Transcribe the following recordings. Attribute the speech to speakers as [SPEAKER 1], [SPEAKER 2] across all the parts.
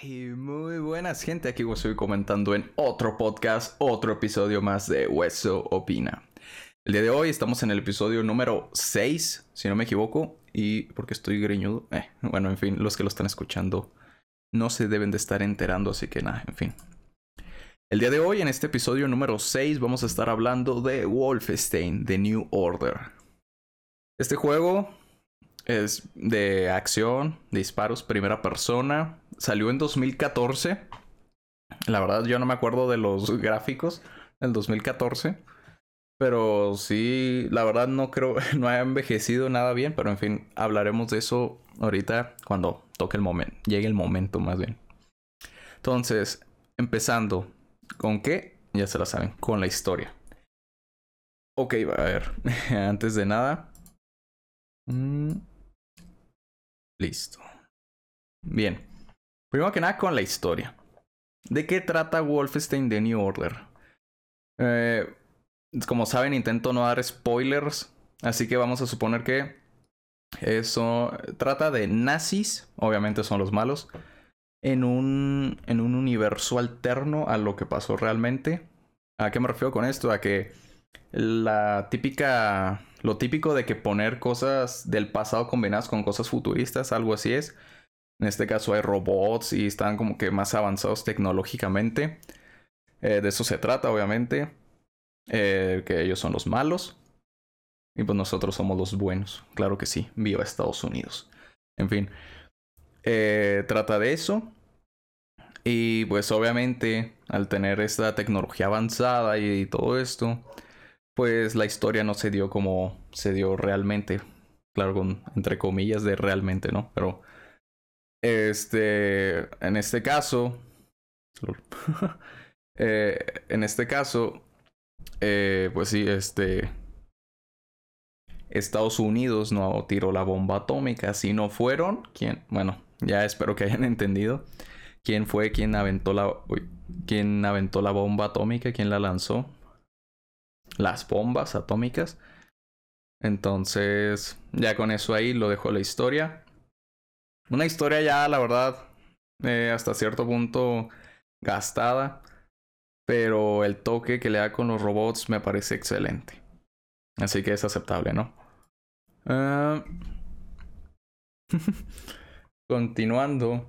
[SPEAKER 1] Y muy buenas gente, aquí os estoy comentando en otro podcast, otro episodio más de Hueso Opina. El día de hoy estamos en el episodio número 6, si no me equivoco, y porque estoy greñudo, eh, bueno, en fin, los que lo están escuchando no se deben de estar enterando, así que nada, en fin. El día de hoy, en este episodio número 6, vamos a estar hablando de Wolfenstein, The New Order. Este juego es de acción, disparos, primera persona. Salió en 2014. La verdad, yo no me acuerdo de los gráficos del 2014. Pero sí, la verdad no creo, no ha envejecido nada bien. Pero en fin, hablaremos de eso ahorita cuando toque el momento. Llegue el momento más bien. Entonces, empezando. ¿Con qué? Ya se la saben, con la historia. Ok, a ver. Antes de nada. Mm, Listo. Bien. Primero que nada con la historia. ¿De qué trata Wolfenstein The New Order? Eh, como saben, intento no dar spoilers. Así que vamos a suponer que eso trata de nazis. Obviamente son los malos. En un, en un universo alterno a lo que pasó realmente. ¿A qué me refiero con esto? A que la típica lo típico de que poner cosas del pasado combinadas con cosas futuristas, algo así es. En este caso hay robots y están como que más avanzados tecnológicamente. Eh, de eso se trata, obviamente. Eh, que ellos son los malos. Y pues nosotros somos los buenos. Claro que sí. Viva Estados Unidos. En fin. Eh, trata de eso. Y pues obviamente al tener esta tecnología avanzada y todo esto pues la historia no se dio como se dio realmente. Claro, entre comillas de realmente, ¿no? Pero este, en este caso, eh, en este caso, eh, pues sí, este, Estados Unidos no tiró la bomba atómica, si no fueron, ¿quién? Bueno, ya espero que hayan entendido quién fue quien aventó la, uy, quién aventó la bomba atómica, quién la lanzó las bombas atómicas. Entonces, ya con eso ahí lo dejo la historia. Una historia ya, la verdad, eh, hasta cierto punto gastada. Pero el toque que le da con los robots me parece excelente. Así que es aceptable, ¿no? Ah, continuando.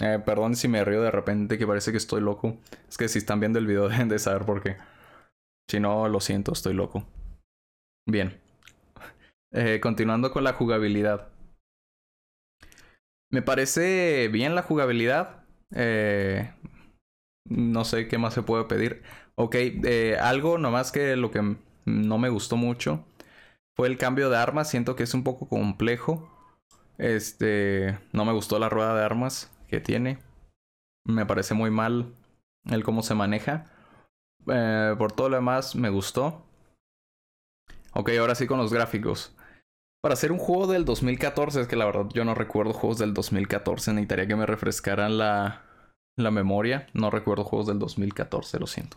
[SPEAKER 1] Eh, perdón si me río de repente, que parece que estoy loco. Es que si están viendo el video deben de saber por qué. Si no, lo siento, estoy loco. Bien. Eh, continuando con la jugabilidad. Me parece bien la jugabilidad. Eh, no sé qué más se puede pedir. Ok, eh, algo nomás que lo que no me gustó mucho fue el cambio de armas. Siento que es un poco complejo. Este, no me gustó la rueda de armas que tiene. Me parece muy mal el cómo se maneja. Eh, por todo lo demás, me gustó. Ok, ahora sí con los gráficos. Para hacer un juego del 2014, es que la verdad yo no recuerdo juegos del 2014. Necesitaría que me refrescaran la, la memoria. No recuerdo juegos del 2014, lo siento.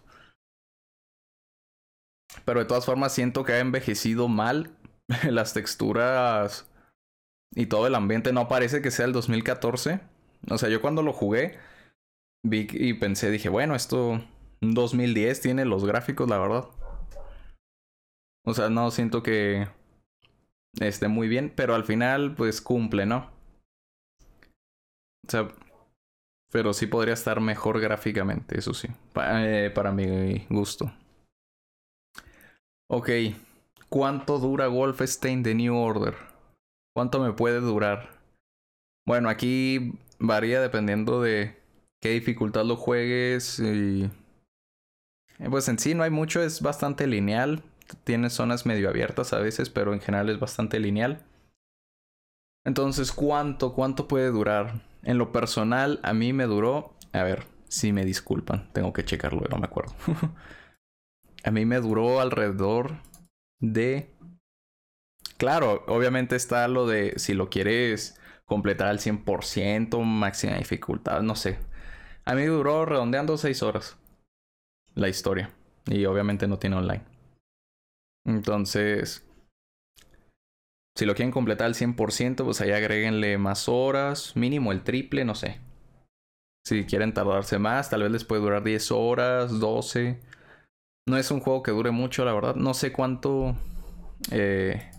[SPEAKER 1] Pero de todas formas siento que ha envejecido mal. Las texturas y todo el ambiente no parece que sea el 2014. O sea, yo cuando lo jugué vi y pensé, dije, bueno, esto 2010 tiene los gráficos, la verdad. O sea, no siento que esté muy bien, pero al final pues cumple, ¿no? O sea, pero sí podría estar mejor gráficamente, eso sí, eh, para mi gusto. Ok, ¿cuánto dura Wolfenstein The New Order? ¿Cuánto me puede durar? Bueno, aquí varía dependiendo de qué dificultad lo juegues y pues en sí no hay mucho, es bastante lineal. Tiene zonas medio abiertas a veces, pero en general es bastante lineal. Entonces, ¿cuánto, cuánto puede durar? En lo personal, a mí me duró. A ver, si me disculpan, tengo que checarlo, no me acuerdo. a mí me duró alrededor de. Claro, obviamente está lo de si lo quieres completar al 100%, máxima dificultad, no sé. A mí duró redondeando 6 horas la historia. Y obviamente no tiene online. Entonces, si lo quieren completar al 100%, pues ahí agréguenle más horas, mínimo el triple, no sé. Si quieren tardarse más, tal vez les puede durar 10 horas, 12. No es un juego que dure mucho, la verdad. No sé cuánto eh,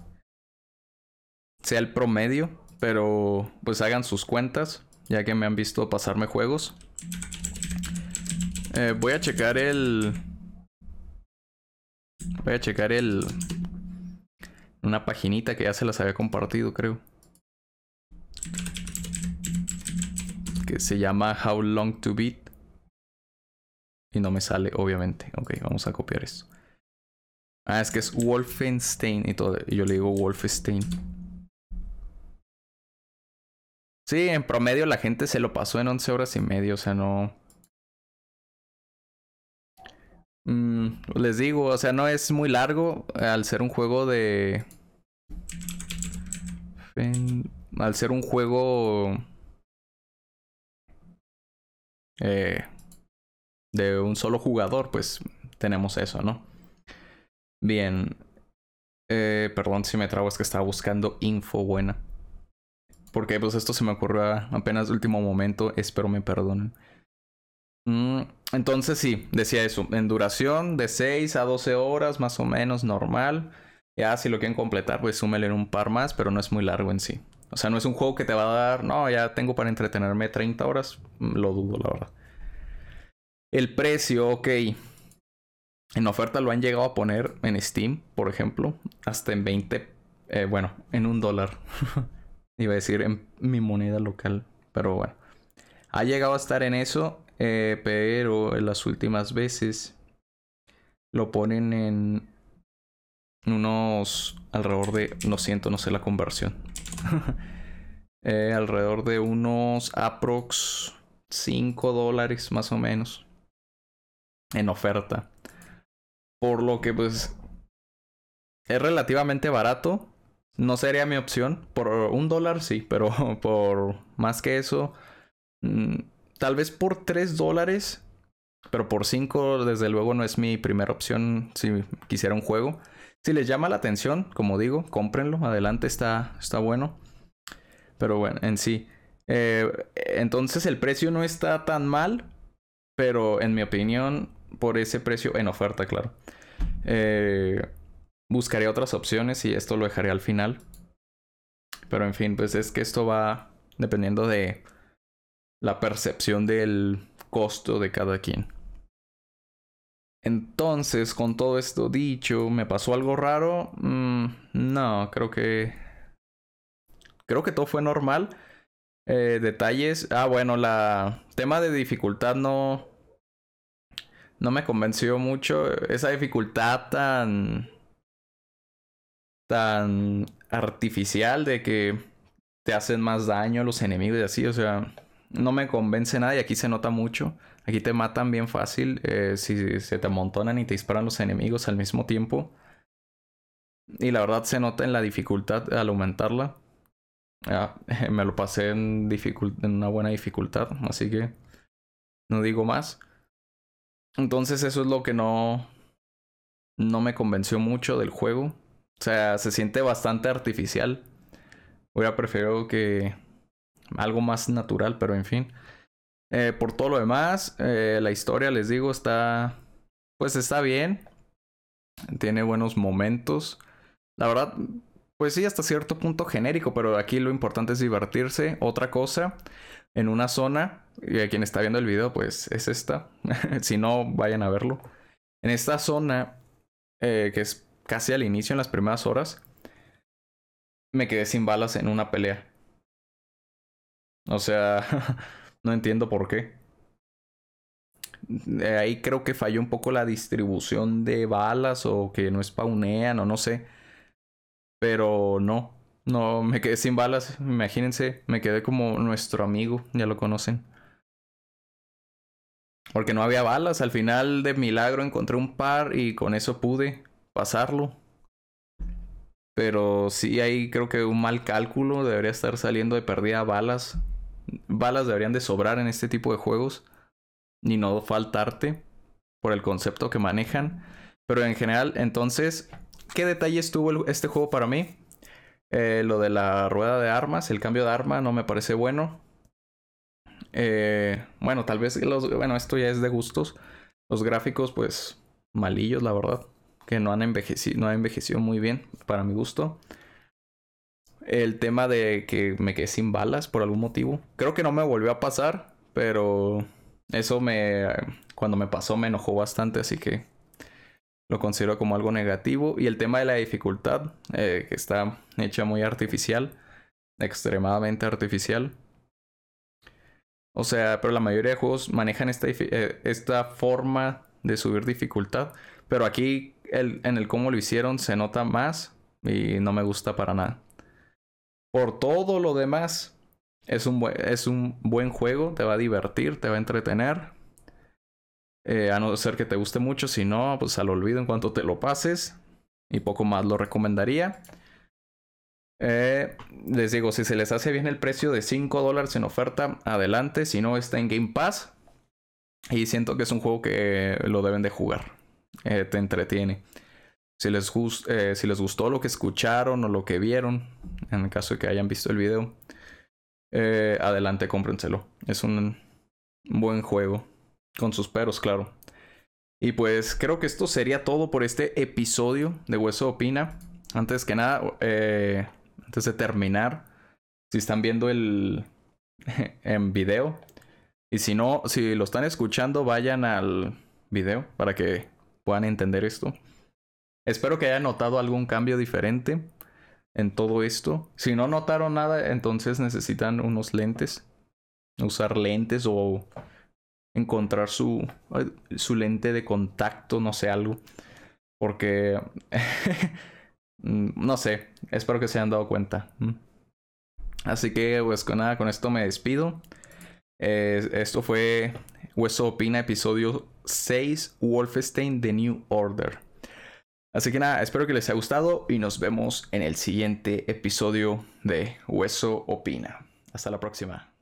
[SPEAKER 1] sea el promedio, pero pues hagan sus cuentas, ya que me han visto pasarme juegos. Eh, voy a checar el... Voy a checar el... Una paginita que ya se las había compartido, creo. Que se llama How Long to Beat. Y no me sale, obviamente. Ok, vamos a copiar esto. Ah, es que es Wolfenstein y todo. Y yo le digo Wolfenstein. Sí, en promedio la gente se lo pasó en 11 horas y media, o sea, no... Mm, les digo, o sea, no es muy largo al ser un juego de... Al ser un juego... Eh, de un solo jugador, pues tenemos eso, ¿no? Bien. Eh, perdón si me trago, es que estaba buscando info buena. Porque pues esto se me ocurrió apenas último momento, espero me perdonen. Mm, entonces sí, decía eso, en duración de 6 a 12 horas más o menos normal. Ya si lo quieren completar, pues súmele un par más, pero no es muy largo en sí. O sea, no es un juego que te va a dar, no, ya tengo para entretenerme 30 horas, mm, lo dudo, la verdad. El precio, ok. En oferta lo han llegado a poner en Steam, por ejemplo, hasta en 20, eh, bueno, en un dólar. Iba a decir en mi moneda local, pero bueno. Ha llegado a estar en eso, eh, pero en las últimas veces lo ponen en unos alrededor de, lo siento, no sé la conversión. eh, alrededor de unos aprox 5 dólares más o menos en oferta. Por lo que pues es relativamente barato no sería mi opción. Por un dólar sí, pero por más que eso, mm, tal vez por tres dólares, pero por cinco desde luego no es mi primera opción si quisiera un juego. Si les llama la atención, como digo, cómprenlo, adelante está, está bueno. Pero bueno, en sí. Eh, entonces el precio no está tan mal, pero en mi opinión, por ese precio, en oferta, claro. Eh, buscaré otras opciones y esto lo dejaré al final. Pero en fin, pues es que esto va dependiendo de la percepción del costo de cada quien. Entonces, con todo esto dicho, ¿me pasó algo raro? Mm, no, creo que... Creo que todo fue normal. Eh, detalles. Ah, bueno, la tema de dificultad no... No me convenció mucho. Esa dificultad tan tan artificial de que te hacen más daño los enemigos y así, o sea, no me convence nada y aquí se nota mucho. Aquí te matan bien fácil eh, si se te amontonan y te disparan los enemigos al mismo tiempo. Y la verdad se nota en la dificultad al aumentarla. me lo pasé en, en una buena dificultad, así que no digo más. Entonces eso es lo que no, no me convenció mucho del juego. O sea, se siente bastante artificial. Hubiera preferido que algo más natural, pero en fin. Eh, por todo lo demás, eh, la historia, les digo, está. Pues está bien. Tiene buenos momentos. La verdad, pues sí, hasta cierto punto genérico, pero aquí lo importante es divertirse. Otra cosa, en una zona, y a quien está viendo el video, pues es esta. si no, vayan a verlo. En esta zona, eh, que es casi al inicio, en las primeras horas, me quedé sin balas en una pelea. O sea, no entiendo por qué. Ahí creo que falló un poco la distribución de balas o que no spawnean o no sé. Pero no, no, me quedé sin balas. Imagínense, me quedé como nuestro amigo, ya lo conocen. Porque no había balas. Al final de milagro encontré un par y con eso pude pasarlo. Pero sí hay creo que un mal cálculo. Debería estar saliendo de perdida balas. Balas deberían de sobrar en este tipo de juegos. Ni no faltarte. Por el concepto que manejan. Pero en general, entonces, ¿qué detalles tuvo este juego para mí? Eh, lo de la rueda de armas, el cambio de arma no me parece bueno. Eh, bueno, tal vez los. Bueno, esto ya es de gustos. Los gráficos, pues, malillos, la verdad. Que no han envejecido, no han envejecido muy bien, para mi gusto. El tema de que me quedé sin balas por algún motivo. Creo que no me volvió a pasar, pero eso me. Cuando me pasó me enojó bastante, así que lo considero como algo negativo. Y el tema de la dificultad, eh, que está hecha muy artificial, extremadamente artificial. O sea, pero la mayoría de juegos manejan esta, eh, esta forma de subir dificultad. Pero aquí el, en el cómo lo hicieron se nota más y no me gusta para nada. Por todo lo demás, es un, es un buen juego, te va a divertir, te va a entretener. Eh, a no ser que te guste mucho, si no, pues al olvido en cuanto te lo pases. Y poco más lo recomendaría. Eh, les digo, si se les hace bien el precio de 5 dólares en oferta, adelante. Si no, está en Game Pass. Y siento que es un juego que lo deben de jugar. Eh, te entretiene. Si les, eh, si les gustó lo que escucharon o lo que vieron, en el caso de que hayan visto el video, adelante, cómprenselo. Es un buen juego. Con sus peros, claro. Y pues creo que esto sería todo por este episodio de Hueso Opina. Antes que nada, eh, antes de terminar, si están viendo el en video y si no, si lo están escuchando, vayan al video para que puedan entender esto. Espero que hayan notado algún cambio diferente en todo esto. Si no notaron nada, entonces necesitan unos lentes. Usar lentes o encontrar su, su lente de contacto, no sé, algo. Porque no sé, espero que se hayan dado cuenta. Mm. Así que, pues con nada, con esto me despido. esto fue Hueso Opina, episodio 6, Wolfenstein The New Order. Así que nada, espero que les haya gustado y nos vemos en el siguiente episodio de Hueso Opina. Hasta la próxima.